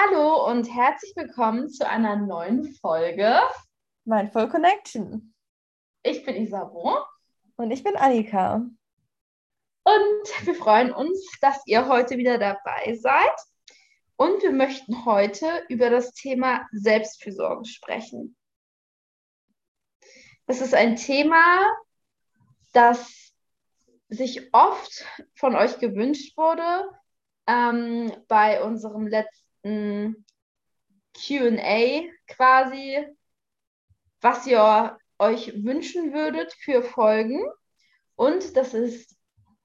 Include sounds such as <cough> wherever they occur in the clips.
Hallo und herzlich willkommen zu einer neuen Folge Mindful Connection. Ich bin Isabo. Und ich bin Annika. Und wir freuen uns, dass ihr heute wieder dabei seid. Und wir möchten heute über das Thema Selbstfürsorge sprechen. Es ist ein Thema, das sich oft von euch gewünscht wurde ähm, bei unserem letzten QA quasi, was ihr euch wünschen würdet für Folgen. Und das ist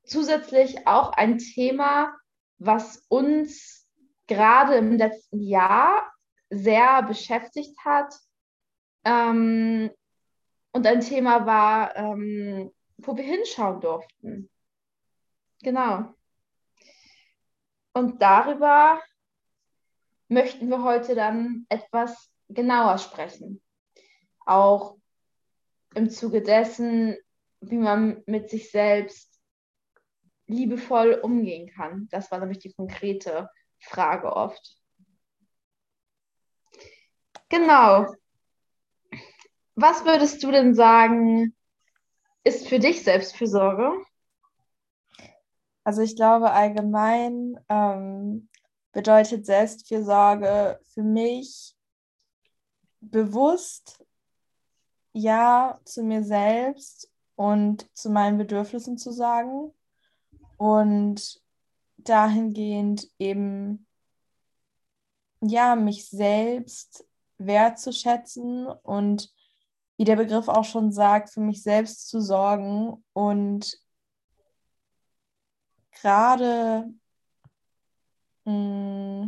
zusätzlich auch ein Thema, was uns gerade im letzten Jahr sehr beschäftigt hat. Ähm, und ein Thema war, ähm, wo wir hinschauen durften. Genau. Und darüber möchten wir heute dann etwas genauer sprechen. Auch im Zuge dessen, wie man mit sich selbst liebevoll umgehen kann. Das war nämlich die konkrete Frage oft. Genau. Was würdest du denn sagen, ist für dich Selbstfürsorge? Also ich glaube allgemein ähm, bedeutet Selbstfürsorge für mich bewusst Ja zu mir selbst und zu meinen Bedürfnissen zu sagen und dahingehend eben ja mich selbst wertzuschätzen und wie der Begriff auch schon sagt, für mich selbst zu sorgen und gerade mm,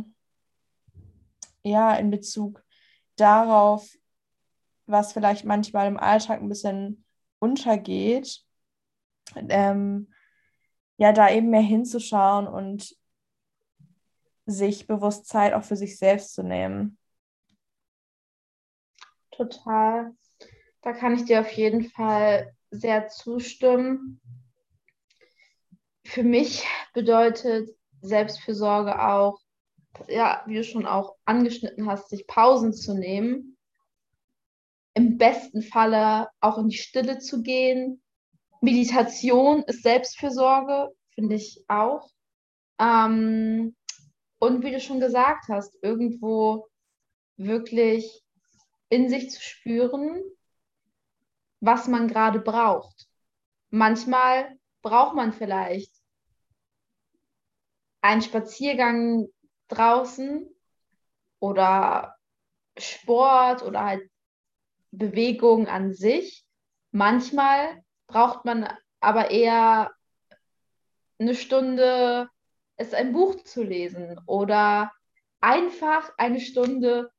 ja in Bezug darauf, was vielleicht manchmal im Alltag ein bisschen untergeht, ähm, ja, da eben mehr hinzuschauen und sich bewusst Zeit auch für sich selbst zu nehmen. Total. Da kann ich dir auf jeden Fall sehr zustimmen für mich bedeutet Selbstfürsorge auch, ja, wie du schon auch angeschnitten hast, sich Pausen zu nehmen. Im besten Falle auch in die Stille zu gehen. Meditation ist Selbstfürsorge, finde ich auch. Ähm, und wie du schon gesagt hast, irgendwo wirklich in sich zu spüren, was man gerade braucht. Manchmal braucht man vielleicht ein Spaziergang draußen oder Sport oder halt Bewegung an sich. Manchmal braucht man aber eher eine Stunde, es ein Buch zu lesen oder einfach eine Stunde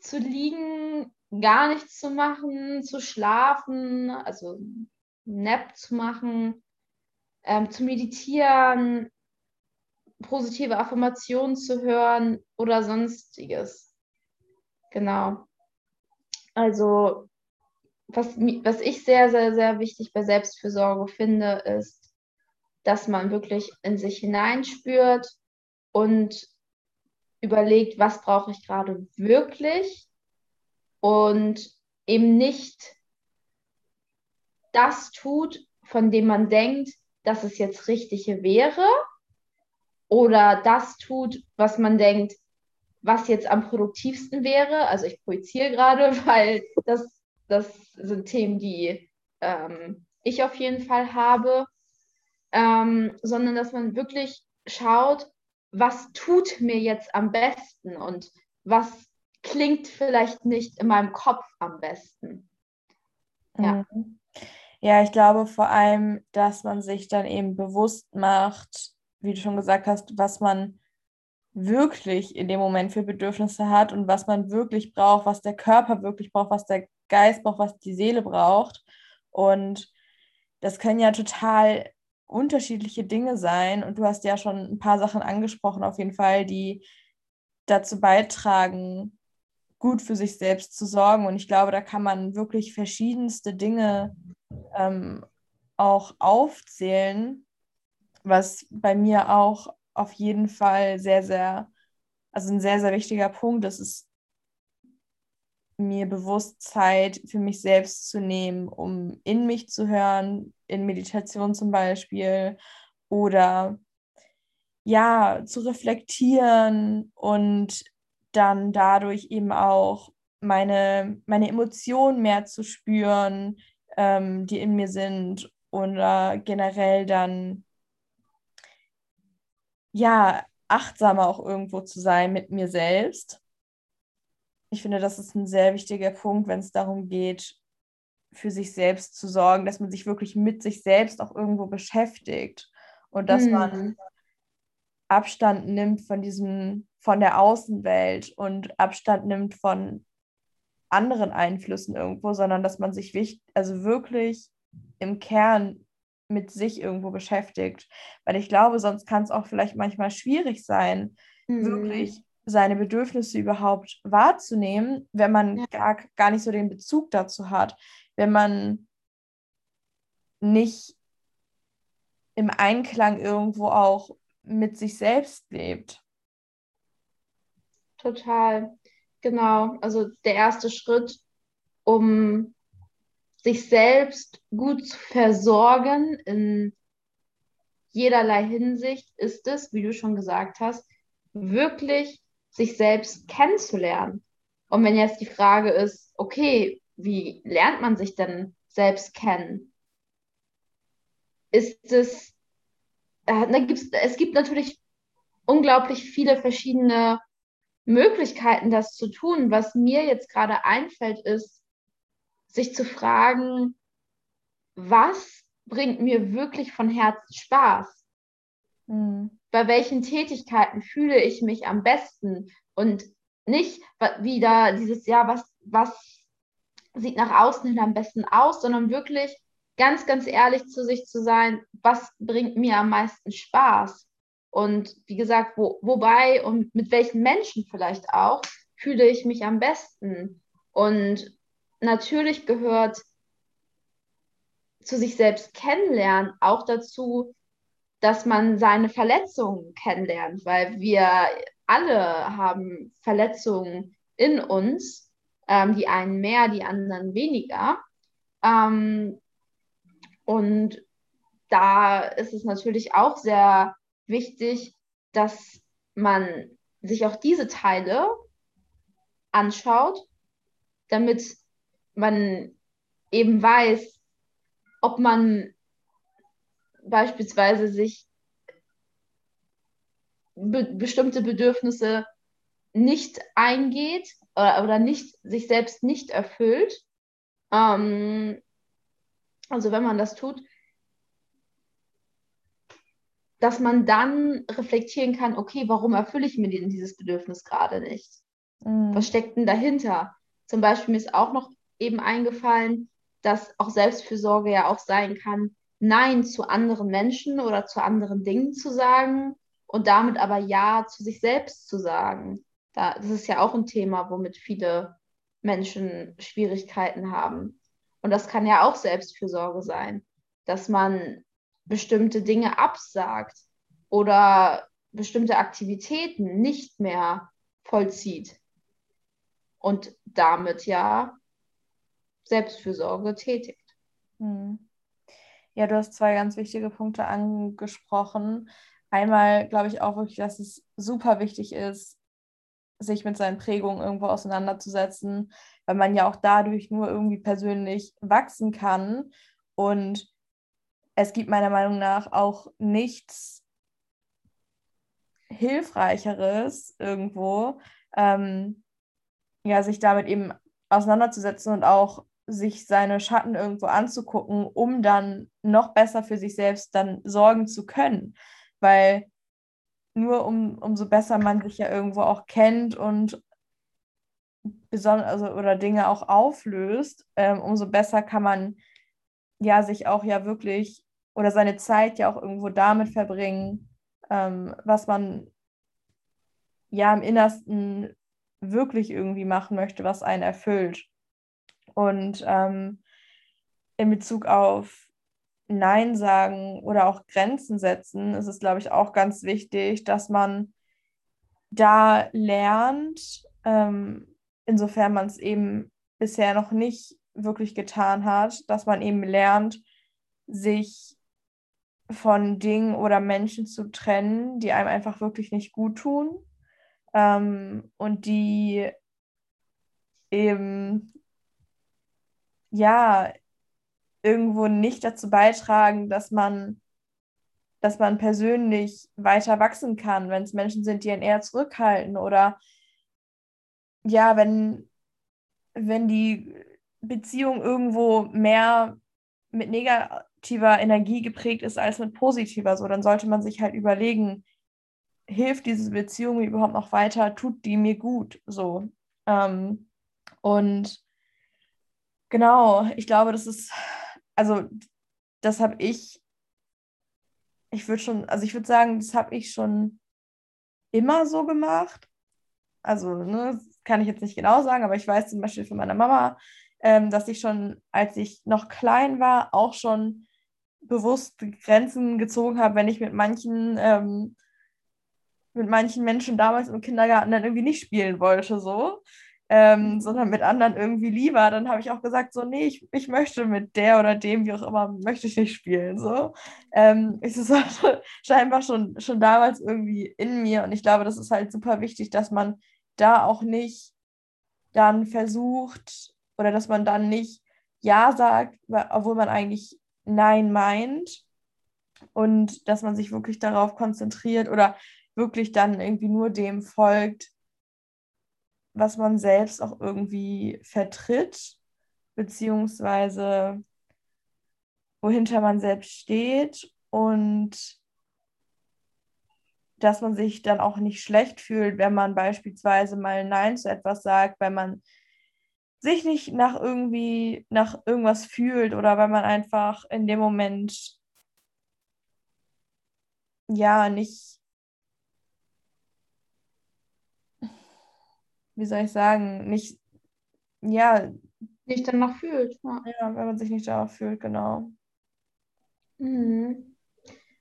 zu liegen, gar nichts zu machen, zu schlafen, also Nap zu machen, ähm, zu meditieren, positive Affirmationen zu hören oder sonstiges. Genau. Also, was, was ich sehr, sehr, sehr wichtig bei Selbstfürsorge finde, ist, dass man wirklich in sich hineinspürt und überlegt, was brauche ich gerade wirklich und eben nicht das tut, von dem man denkt, dass es jetzt richtige wäre, oder das tut, was man denkt, was jetzt am produktivsten wäre. Also ich projiziere gerade, <laughs> weil das, das sind Themen, die ähm, ich auf jeden Fall habe, ähm, sondern dass man wirklich schaut, was tut mir jetzt am besten und was klingt vielleicht nicht in meinem Kopf am besten. Ja. Mhm. Ja, ich glaube vor allem, dass man sich dann eben bewusst macht, wie du schon gesagt hast, was man wirklich in dem Moment für Bedürfnisse hat und was man wirklich braucht, was der Körper wirklich braucht, was der Geist braucht, was die Seele braucht. Und das können ja total unterschiedliche Dinge sein. Und du hast ja schon ein paar Sachen angesprochen, auf jeden Fall, die dazu beitragen, gut für sich selbst zu sorgen. Und ich glaube, da kann man wirklich verschiedenste Dinge ähm, auch aufzählen, was bei mir auch auf jeden Fall sehr, sehr, also ein sehr, sehr wichtiger Punkt. Das ist mir bewusst Zeit für mich selbst zu nehmen, um in mich zu hören, in Meditation zum Beispiel oder ja, zu reflektieren und dann dadurch eben auch meine, meine Emotionen mehr zu spüren, ähm, die in mir sind oder generell dann ja achtsamer auch irgendwo zu sein mit mir selbst. Ich finde, das ist ein sehr wichtiger Punkt, wenn es darum geht, für sich selbst zu sorgen, dass man sich wirklich mit sich selbst auch irgendwo beschäftigt und dass mm. man Abstand nimmt von diesem, von der Außenwelt und Abstand nimmt von anderen Einflüssen irgendwo, sondern dass man sich wichtig, also wirklich im Kern mit sich irgendwo beschäftigt. Weil ich glaube, sonst kann es auch vielleicht manchmal schwierig sein, mhm. wirklich seine Bedürfnisse überhaupt wahrzunehmen, wenn man ja. gar, gar nicht so den Bezug dazu hat, wenn man nicht im Einklang irgendwo auch mit sich selbst lebt. Total, genau. Also der erste Schritt, um sich selbst gut zu versorgen in jederlei Hinsicht, ist es, wie du schon gesagt hast, wirklich sich selbst kennenzulernen. Und wenn jetzt die Frage ist, okay, wie lernt man sich denn selbst kennen? Ist es, äh, da gibt's, es gibt natürlich unglaublich viele verschiedene Möglichkeiten, das zu tun. Was mir jetzt gerade einfällt, ist, sich zu fragen, was bringt mir wirklich von Herzen Spaß? Mhm. Bei welchen Tätigkeiten fühle ich mich am besten? Und nicht wieder dieses, ja, was, was sieht nach außen hin am besten aus, sondern wirklich ganz, ganz ehrlich zu sich zu sein, was bringt mir am meisten Spaß? Und wie gesagt, wo, wobei und mit welchen Menschen vielleicht auch fühle ich mich am besten? Und natürlich gehört zu sich selbst kennenlernen auch dazu, dass man seine Verletzungen kennenlernt, weil wir alle haben Verletzungen in uns, ähm, die einen mehr, die anderen weniger. Ähm, und da ist es natürlich auch sehr wichtig, dass man sich auch diese Teile anschaut, damit man eben weiß, ob man beispielsweise sich be bestimmte Bedürfnisse nicht eingeht oder, oder nicht, sich selbst nicht erfüllt. Ähm, also wenn man das tut, dass man dann reflektieren kann, okay, warum erfülle ich mir dieses Bedürfnis gerade nicht? Mhm. Was steckt denn dahinter? Zum Beispiel mir ist auch noch eben eingefallen, dass auch Selbstfürsorge ja auch sein kann, Nein zu anderen Menschen oder zu anderen Dingen zu sagen und damit aber Ja zu sich selbst zu sagen. Da, das ist ja auch ein Thema, womit viele Menschen Schwierigkeiten haben. Und das kann ja auch Selbstfürsorge sein, dass man bestimmte Dinge absagt oder bestimmte Aktivitäten nicht mehr vollzieht und damit ja Selbstfürsorge tätigt. Hm. Ja, du hast zwei ganz wichtige Punkte angesprochen. Einmal glaube ich auch wirklich, dass es super wichtig ist, sich mit seinen Prägungen irgendwo auseinanderzusetzen, weil man ja auch dadurch nur irgendwie persönlich wachsen kann. Und es gibt meiner Meinung nach auch nichts Hilfreicheres irgendwo, ähm, ja, sich damit eben auseinanderzusetzen und auch sich seine Schatten irgendwo anzugucken, um dann noch besser für sich selbst dann sorgen zu können. Weil nur um, umso besser man sich ja irgendwo auch kennt und besonders also, oder Dinge auch auflöst, ähm, umso besser kann man ja sich auch ja wirklich oder seine Zeit ja auch irgendwo damit verbringen, ähm, was man ja im Innersten wirklich irgendwie machen möchte, was einen erfüllt. Und ähm, in Bezug auf Nein sagen oder auch Grenzen setzen, ist es, glaube ich, auch ganz wichtig, dass man da lernt, ähm, insofern man es eben bisher noch nicht wirklich getan hat, dass man eben lernt, sich von Dingen oder Menschen zu trennen, die einem einfach wirklich nicht gut tun ähm, und die eben ja irgendwo nicht dazu beitragen, dass man dass man persönlich weiter wachsen kann, wenn es Menschen sind, die einen eher zurückhalten oder ja, wenn, wenn die Beziehung irgendwo mehr mit negativer Energie geprägt ist als mit positiver, so dann sollte man sich halt überlegen, hilft diese Beziehung überhaupt noch weiter, tut die mir gut, so. Ähm, und genau, ich glaube, das ist, also das habe ich ich würde schon, also ich würde sagen, das habe ich schon immer so gemacht. Also, ne, kann ich jetzt nicht genau sagen, aber ich weiß zum Beispiel von meiner Mama, ähm, dass ich schon, als ich noch klein war, auch schon bewusst Grenzen gezogen habe, wenn ich mit manchen, ähm, mit manchen Menschen damals im Kindergarten dann irgendwie nicht spielen wollte, so ähm, sondern mit anderen irgendwie lieber, dann habe ich auch gesagt, so, nee, ich, ich möchte mit der oder dem, wie auch immer, möchte ich nicht spielen. So. Ähm, es ist halt <laughs> scheinbar schon, schon damals irgendwie in mir und ich glaube, das ist halt super wichtig, dass man da auch nicht dann versucht oder dass man dann nicht Ja sagt, obwohl man eigentlich Nein meint und dass man sich wirklich darauf konzentriert oder wirklich dann irgendwie nur dem folgt, was man selbst auch irgendwie vertritt, beziehungsweise wohinter man selbst steht und dass man sich dann auch nicht schlecht fühlt, wenn man beispielsweise mal Nein zu etwas sagt, weil man sich nicht nach irgendwie nach irgendwas fühlt oder weil man einfach in dem Moment ja nicht wie soll ich sagen, nicht, ja. Nicht danach fühlt. Ja, ja wenn man sich nicht danach fühlt, genau. Mhm.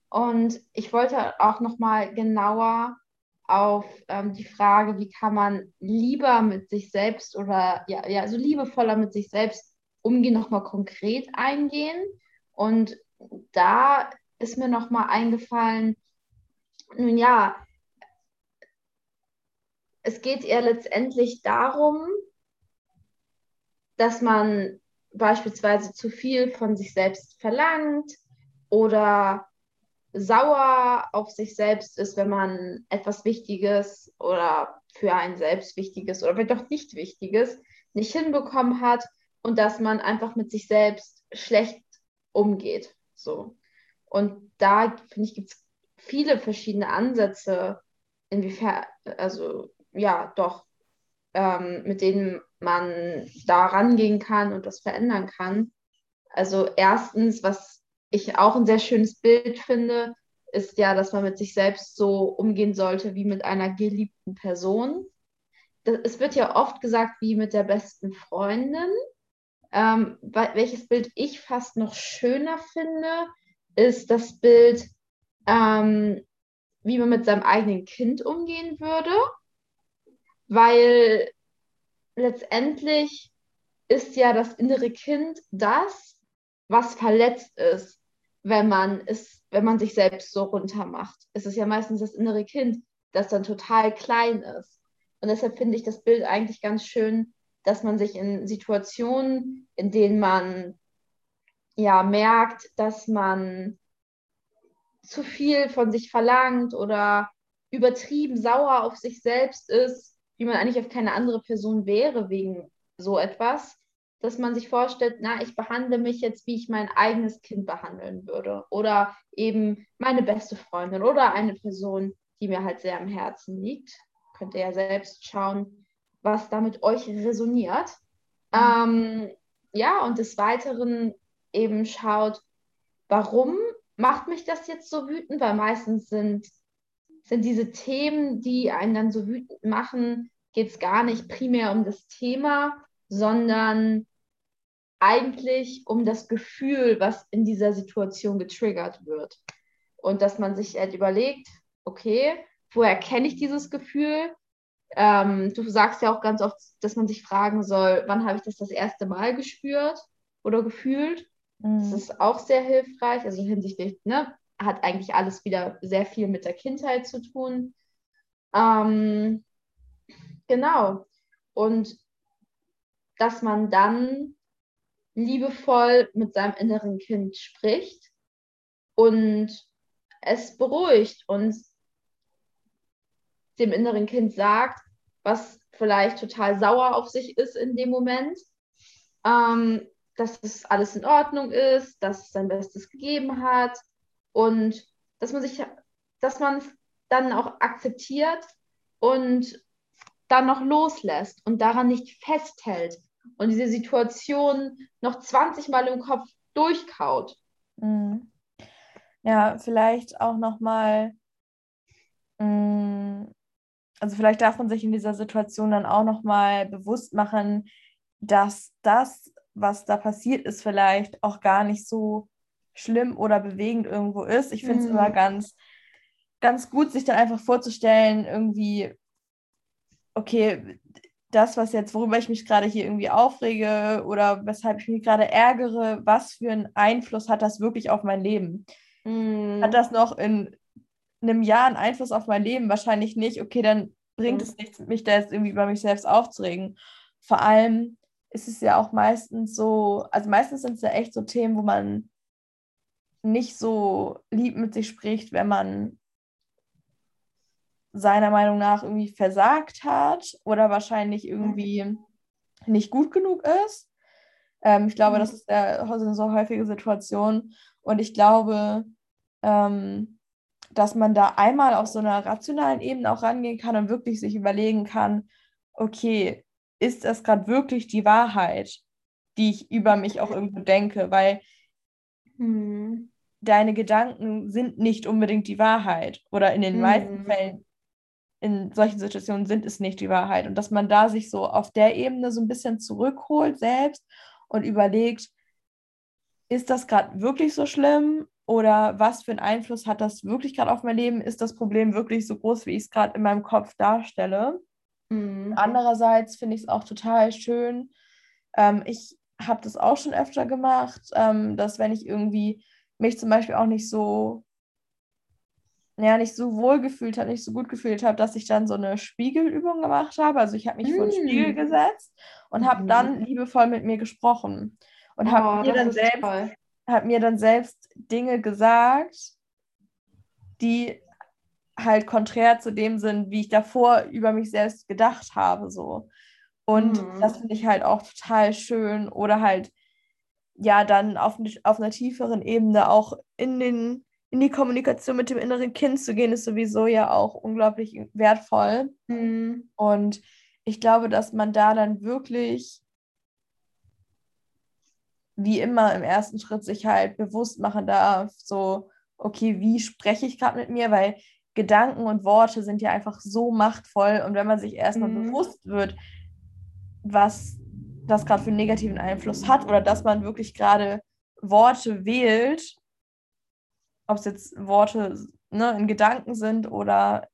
Und ich wollte auch nochmal genauer auf ähm, die Frage, wie kann man lieber mit sich selbst oder ja, ja, so liebevoller mit sich selbst umgehen, nochmal konkret eingehen. Und da ist mir nochmal eingefallen, nun ja, es geht eher letztendlich darum, dass man beispielsweise zu viel von sich selbst verlangt oder sauer auf sich selbst ist, wenn man etwas Wichtiges oder für einen selbst Wichtiges oder vielleicht auch nicht Wichtiges nicht hinbekommen hat und dass man einfach mit sich selbst schlecht umgeht. So. Und da, finde ich, gibt es viele verschiedene Ansätze, inwiefern, also ja, doch, ähm, mit denen man da rangehen kann und das verändern kann. Also erstens, was ich auch ein sehr schönes Bild finde, ist ja, dass man mit sich selbst so umgehen sollte wie mit einer geliebten Person. Das, es wird ja oft gesagt, wie mit der besten Freundin. Ähm, welches Bild ich fast noch schöner finde, ist das Bild, ähm, wie man mit seinem eigenen Kind umgehen würde weil letztendlich ist ja das innere Kind das, was verletzt ist, wenn man es, wenn man sich selbst so runter macht. Es ist ja meistens das innere Kind, das dann total klein ist. Und deshalb finde ich das Bild eigentlich ganz schön, dass man sich in Situationen, in denen man ja merkt, dass man zu viel von sich verlangt oder übertrieben sauer auf sich selbst ist, wie man eigentlich auf keine andere Person wäre wegen so etwas, dass man sich vorstellt, na, ich behandle mich jetzt, wie ich mein eigenes Kind behandeln würde. Oder eben meine beste Freundin oder eine Person, die mir halt sehr am Herzen liegt. Könnt ihr ja selbst schauen, was da mit euch resoniert. Mhm. Ähm, ja, und des Weiteren eben schaut, warum macht mich das jetzt so wütend? Weil meistens sind sind diese Themen, die einen dann so wütend machen, geht es gar nicht primär um das Thema, sondern eigentlich um das Gefühl, was in dieser Situation getriggert wird. Und dass man sich halt überlegt, okay, woher kenne ich dieses Gefühl? Ähm, du sagst ja auch ganz oft, dass man sich fragen soll, wann habe ich das das erste Mal gespürt oder gefühlt? Mhm. Das ist auch sehr hilfreich. Also hinsichtlich, ne, hat eigentlich alles wieder sehr viel mit der Kindheit zu tun. Ähm, genau. Und dass man dann liebevoll mit seinem inneren Kind spricht und es beruhigt und dem inneren Kind sagt, was vielleicht total sauer auf sich ist in dem Moment, ähm, dass es alles in Ordnung ist, dass es sein Bestes gegeben hat und dass man sich, dass man es dann auch akzeptiert und dann noch loslässt und daran nicht festhält und diese Situation noch 20 Mal im Kopf durchkaut. Mhm. Ja, vielleicht auch nochmal, mm, also vielleicht darf man sich in dieser Situation dann auch nochmal bewusst machen, dass das, was da passiert ist, vielleicht auch gar nicht so schlimm oder bewegend irgendwo ist. Ich finde es mhm. immer ganz, ganz gut, sich dann einfach vorzustellen, irgendwie, okay, das, was jetzt, worüber ich mich gerade hier irgendwie aufrege oder weshalb ich mich gerade ärgere, was für einen Einfluss hat das wirklich auf mein Leben? Mm. Hat das noch in einem Jahr einen Einfluss auf mein Leben? Wahrscheinlich nicht. Okay, dann bringt mm. es nichts, mich da jetzt irgendwie über mich selbst aufzuregen. Vor allem ist es ja auch meistens so, also meistens sind es ja echt so Themen, wo man nicht so lieb mit sich spricht, wenn man seiner Meinung nach irgendwie versagt hat oder wahrscheinlich irgendwie nicht gut genug ist. Ähm, ich glaube, das mhm. ist ja eine so häufige Situation. Und ich glaube, ähm, dass man da einmal auf so einer rationalen Ebene auch rangehen kann und wirklich sich überlegen kann, okay, ist das gerade wirklich die Wahrheit, die ich über mich auch irgendwo denke? Weil hm. deine Gedanken sind nicht unbedingt die Wahrheit oder in den hm. meisten Fällen in solchen Situationen sind es nicht die Wahrheit. Und dass man da sich so auf der Ebene so ein bisschen zurückholt selbst und überlegt, ist das gerade wirklich so schlimm oder was für einen Einfluss hat das wirklich gerade auf mein Leben? Ist das Problem wirklich so groß, wie ich es gerade in meinem Kopf darstelle? Mhm. Andererseits finde ich es auch total schön. Ähm, ich habe das auch schon öfter gemacht, ähm, dass wenn ich irgendwie mich zum Beispiel auch nicht so ja, nicht so wohl gefühlt habe, nicht so gut gefühlt habe, dass ich dann so eine Spiegelübung gemacht habe. Also ich habe mich mm. vor den Spiegel gesetzt und habe mm. dann liebevoll mit mir gesprochen und oh, habe mir, dann selbst, hab mir dann selbst Dinge gesagt, die halt konträr zu dem sind, wie ich davor über mich selbst gedacht habe. So. Und mm. das finde ich halt auch total schön. Oder halt, ja, dann auf, auf einer tieferen Ebene auch in den in die Kommunikation mit dem inneren Kind zu gehen, ist sowieso ja auch unglaublich wertvoll. Mhm. Und ich glaube, dass man da dann wirklich, wie immer im ersten Schritt, sich halt bewusst machen darf, so, okay, wie spreche ich gerade mit mir, weil Gedanken und Worte sind ja einfach so machtvoll. Und wenn man sich erstmal mhm. bewusst wird, was das gerade für einen negativen Einfluss hat oder dass man wirklich gerade Worte wählt, ob es jetzt Worte ne, in Gedanken sind oder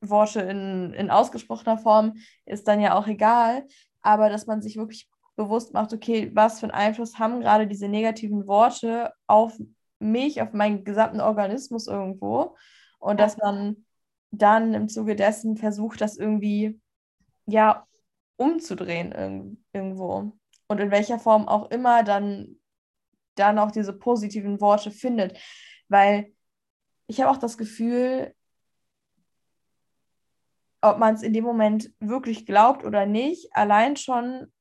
Worte in, in ausgesprochener Form, ist dann ja auch egal. Aber dass man sich wirklich bewusst macht, okay, was für einen Einfluss haben gerade diese negativen Worte auf mich, auf meinen gesamten Organismus irgendwo. Und dass man dann im Zuge dessen versucht, das irgendwie ja umzudrehen irg irgendwo. Und in welcher Form auch immer dann dann auch diese positiven Worte findet. Weil ich habe auch das Gefühl, ob man es in dem Moment wirklich glaubt oder nicht, allein schon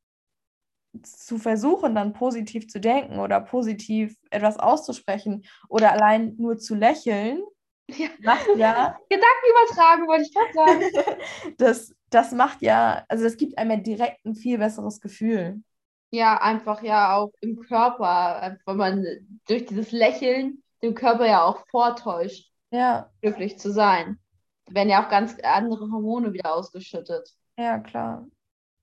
zu versuchen, dann positiv zu denken oder positiv etwas auszusprechen oder allein nur zu lächeln, ja. macht ja. Gedanken übertragen, wollte ich gerade sagen. <laughs> das, das macht ja, also das gibt einem ja direkt ein viel besseres Gefühl. Ja, einfach ja auch im Körper, wenn man durch dieses Lächeln dem Körper ja auch vortäuscht, ja. glücklich zu sein. Da werden ja auch ganz andere Hormone wieder ausgeschüttet. Ja, klar.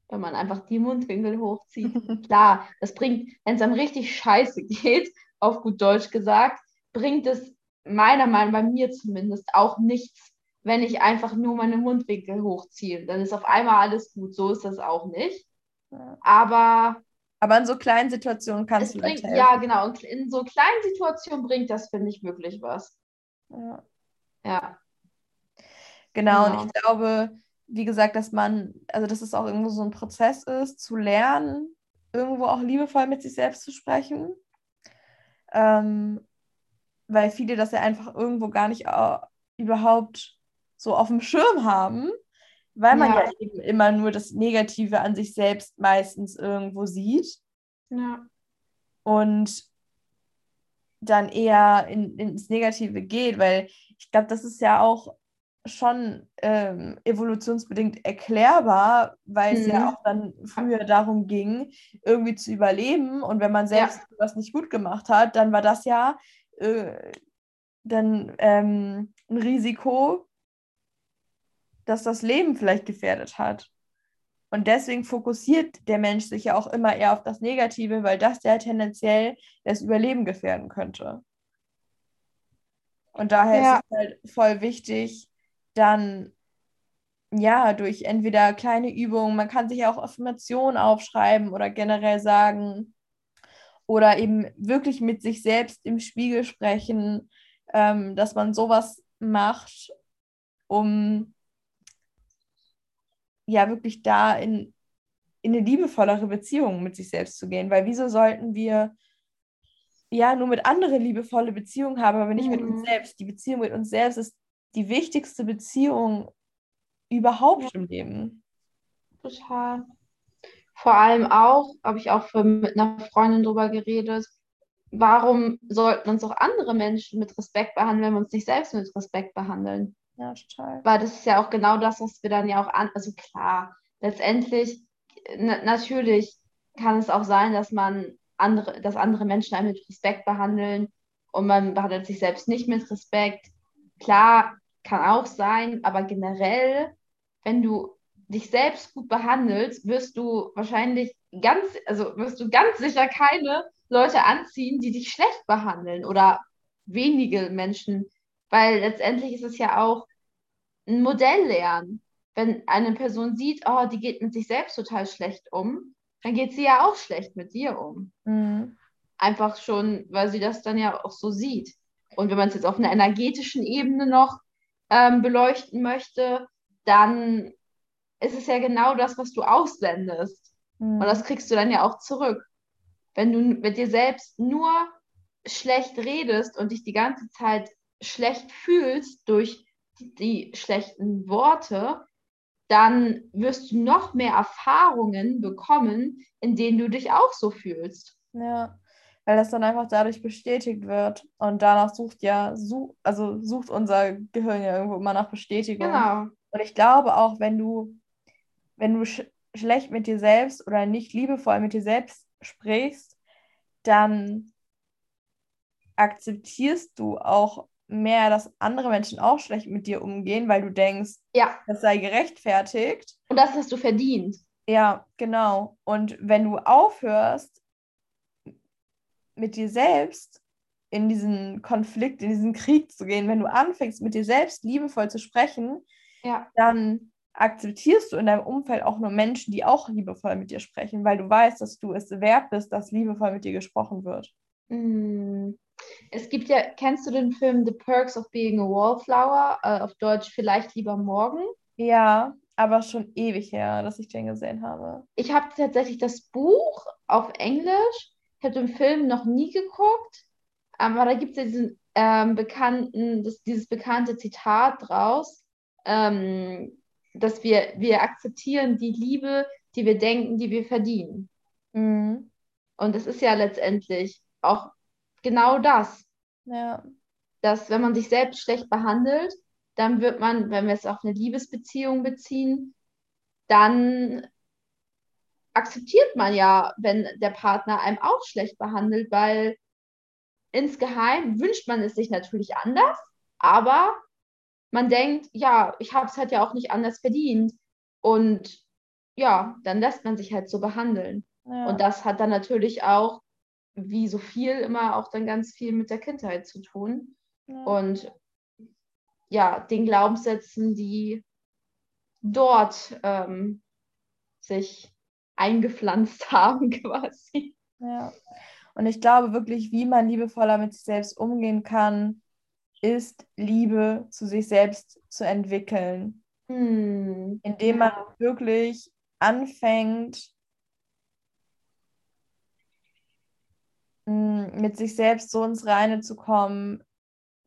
Wenn man einfach die Mundwinkel hochzieht. <laughs> klar, das bringt, wenn es einem richtig scheiße geht, auf gut Deutsch gesagt, bringt es meiner Meinung nach, bei mir zumindest, auch nichts, wenn ich einfach nur meine Mundwinkel hochziehe. Dann ist auf einmal alles gut. So ist das auch nicht. Aber. Aber in so kleinen Situationen kannst du bringt, Ja, genau. Und in so kleinen Situationen bringt das, finde ich, wirklich was. Ja. Ja. Genau, genau, und ich glaube, wie gesagt, dass man, also dass es auch irgendwo so ein Prozess ist, zu lernen, irgendwo auch liebevoll mit sich selbst zu sprechen. Ähm, weil viele das ja einfach irgendwo gar nicht uh, überhaupt so auf dem Schirm haben, weil man ja. ja eben immer nur das Negative an sich selbst meistens irgendwo sieht. Ja. Und dann eher in, ins Negative geht, weil ich glaube, das ist ja auch schon ähm, evolutionsbedingt erklärbar, weil mhm. es ja mhm. auch dann früher darum ging, irgendwie zu überleben. Und wenn man selbst ja. was nicht gut gemacht hat, dann war das ja äh, dann ähm, ein Risiko, dass das Leben vielleicht gefährdet hat. Und deswegen fokussiert der Mensch sich ja auch immer eher auf das Negative, weil das ja tendenziell das Überleben gefährden könnte. Und daher ja. ist es halt voll wichtig, dann ja, durch entweder kleine Übungen, man kann sich ja auch Affirmationen aufschreiben oder generell sagen oder eben wirklich mit sich selbst im Spiegel sprechen, ähm, dass man sowas macht, um ja wirklich da in, in eine liebevollere Beziehung mit sich selbst zu gehen. Weil wieso sollten wir ja nur mit anderen liebevolle Beziehungen haben, aber nicht mhm. mit uns mhm. selbst? Die Beziehung mit uns selbst ist die wichtigste Beziehung überhaupt im Leben. Total. Vor allem auch, habe ich auch mit einer Freundin drüber geredet, warum sollten uns auch andere Menschen mit Respekt behandeln, wenn wir uns nicht selbst mit Respekt behandeln? Ja, total. Weil das ist ja auch genau das, was wir dann ja auch an, also klar, letztendlich, natürlich kann es auch sein, dass man andere, dass andere Menschen einen mit Respekt behandeln und man behandelt sich selbst nicht mit Respekt. Klar, kann auch sein, aber generell, wenn du dich selbst gut behandelst, wirst du wahrscheinlich ganz, also wirst du ganz sicher keine Leute anziehen, die dich schlecht behandeln oder wenige Menschen, weil letztendlich ist es ja auch ein Modell lernen. Wenn eine Person sieht, oh, die geht mit sich selbst total schlecht um, dann geht sie ja auch schlecht mit dir um. Mhm. Einfach schon, weil sie das dann ja auch so sieht. Und wenn man es jetzt auf einer energetischen Ebene noch ähm, beleuchten möchte, dann ist es ja genau das, was du aussendest. Mhm. Und das kriegst du dann ja auch zurück. Wenn du mit dir selbst nur schlecht redest und dich die ganze Zeit schlecht fühlst durch die schlechten Worte, dann wirst du noch mehr Erfahrungen bekommen, in denen du dich auch so fühlst. Ja, weil das dann einfach dadurch bestätigt wird. Und danach sucht ja, such, also sucht unser Gehirn ja irgendwo immer nach Bestätigung. Genau. Und ich glaube auch, wenn du wenn du sch schlecht mit dir selbst oder nicht liebevoll mit dir selbst sprichst, dann akzeptierst du auch mehr, dass andere Menschen auch schlecht mit dir umgehen, weil du denkst, ja. das sei gerechtfertigt. Und das hast du verdient. Ja, genau. Und wenn du aufhörst, mit dir selbst in diesen Konflikt, in diesen Krieg zu gehen, wenn du anfängst, mit dir selbst liebevoll zu sprechen, ja. dann akzeptierst du in deinem Umfeld auch nur Menschen, die auch liebevoll mit dir sprechen, weil du weißt, dass du es wert bist, dass liebevoll mit dir gesprochen wird. Mm. Es gibt ja, kennst du den Film The Perks of Being a Wallflower? Äh, auf Deutsch vielleicht lieber morgen? Ja, aber schon ewig her, dass ich den gesehen habe. Ich habe tatsächlich das Buch auf Englisch. Ich habe den Film noch nie geguckt, aber da gibt es ja diesen ähm, bekannten, das, dieses bekannte Zitat draus. Ähm, dass wir, wir akzeptieren die Liebe, die wir denken, die wir verdienen. Mhm. Und es ist ja letztendlich auch genau das. Ja. Dass wenn man sich selbst schlecht behandelt, dann wird man, wenn wir es auf eine Liebesbeziehung beziehen, dann akzeptiert man ja, wenn der Partner einem auch schlecht behandelt, weil insgeheim wünscht man es sich natürlich anders, aber man denkt, ja, ich habe es halt ja auch nicht anders verdient. Und ja, dann lässt man sich halt so behandeln. Ja. Und das hat dann natürlich auch, wie so viel, immer auch dann ganz viel mit der Kindheit zu tun. ja. und ja, den Glaubenssätzen, die dort ähm, sich eingepflanzt <laughs> haben, quasi. Ja. Und ich glaube wirklich, wie man liebevoller mit sich selbst umgehen kann, ist Liebe zu sich selbst zu entwickeln. Hm. Indem man wirklich anfängt, hm, mit sich selbst so ins Reine zu kommen,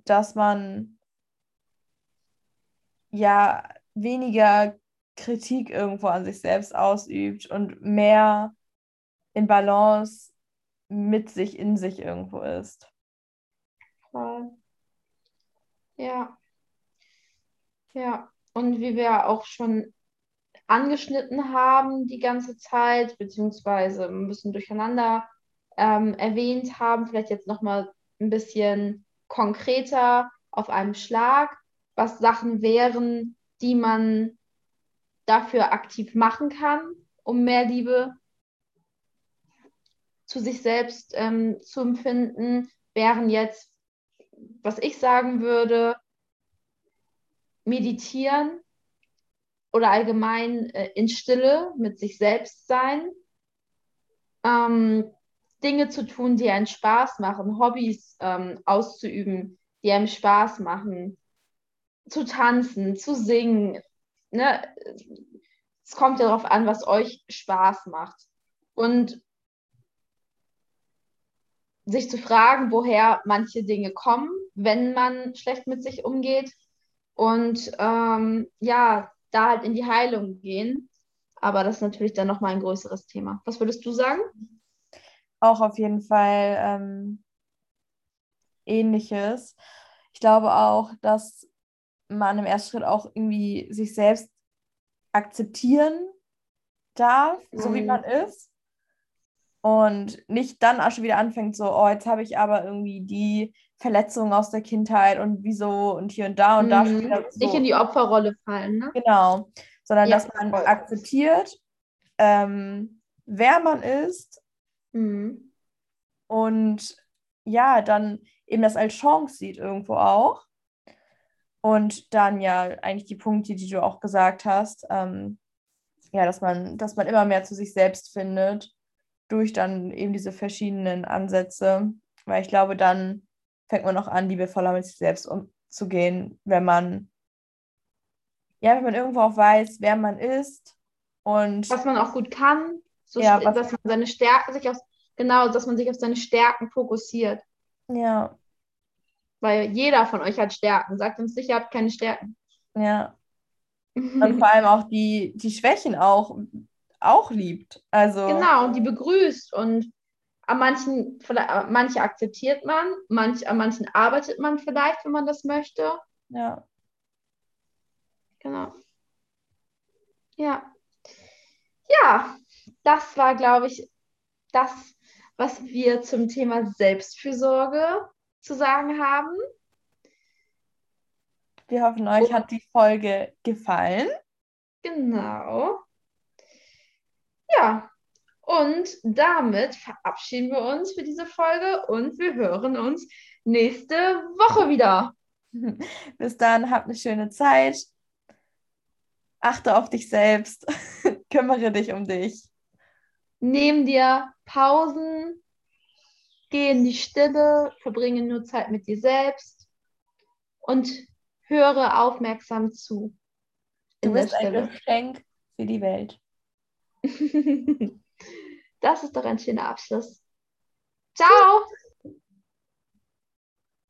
dass man ja weniger Kritik irgendwo an sich selbst ausübt und mehr in Balance mit sich in sich irgendwo ist. Voll. Ja. Ja. Und wie wir auch schon angeschnitten haben die ganze Zeit, beziehungsweise ein bisschen durcheinander ähm, erwähnt haben, vielleicht jetzt nochmal ein bisschen konkreter auf einem Schlag, was Sachen wären, die man dafür aktiv machen kann, um mehr Liebe zu sich selbst ähm, zu empfinden, wären jetzt, was ich sagen würde, meditieren oder allgemein äh, in Stille mit sich selbst sein, ähm, Dinge zu tun, die einen Spaß machen, Hobbys ähm, auszuüben, die einem Spaß machen, zu tanzen, zu singen. Ne? Es kommt ja darauf an, was euch Spaß macht. Und sich zu fragen, woher manche Dinge kommen, wenn man schlecht mit sich umgeht. Und ähm, ja, da halt in die Heilung gehen. Aber das ist natürlich dann nochmal ein größeres Thema. Was würdest du sagen? Auch auf jeden Fall ähm, ähnliches. Ich glaube auch, dass man im ersten Schritt auch irgendwie sich selbst akzeptieren darf, so wie mhm. man ist. Und nicht dann auch schon wieder anfängt, so, oh, jetzt habe ich aber irgendwie die Verletzungen aus der Kindheit und wieso und hier und da und mhm. da schon wieder so. Nicht in die Opferrolle fallen, ne? Genau. Sondern ja, dass man voll. akzeptiert, ähm, wer man ist. Mhm. Und ja, dann eben das als Chance sieht irgendwo auch. Und dann ja eigentlich die Punkte, die du auch gesagt hast, ähm, ja, dass man, dass man immer mehr zu sich selbst findet durch dann eben diese verschiedenen Ansätze, weil ich glaube, dann fängt man auch an, liebevoller mit sich selbst umzugehen, wenn man, ja, wenn man irgendwo auch weiß, wer man ist und was man auch gut kann, so ja, dass man seine Stärken sich auf, genau, dass man sich auf seine Stärken fokussiert. Ja. Weil jeder von euch hat Stärken. Sagt uns sicher, ihr habt keine Stärken. Ja. <laughs> Und vor allem auch die, die Schwächen auch auch liebt. Also genau, und die begrüßt und an manchen, manche akzeptiert man, manch, an manchen arbeitet man vielleicht, wenn man das möchte. Ja. Genau. Ja. Ja, das war, glaube ich, das, was wir zum Thema Selbstfürsorge zu sagen haben. Wir hoffen, euch hat die Folge gefallen. Genau. Ja, und damit verabschieden wir uns für diese Folge und wir hören uns nächste Woche wieder. <laughs> Bis dann, habt eine schöne Zeit. Achte auf dich selbst. <laughs> Kümmere dich um dich. Nehm dir Pausen. Geh in die Stille. Verbringe nur Zeit mit dir selbst. Und höre aufmerksam zu. Du bist ein Geschenk für die Welt. <laughs> das ist doch ein schöner Abschluss. Ciao!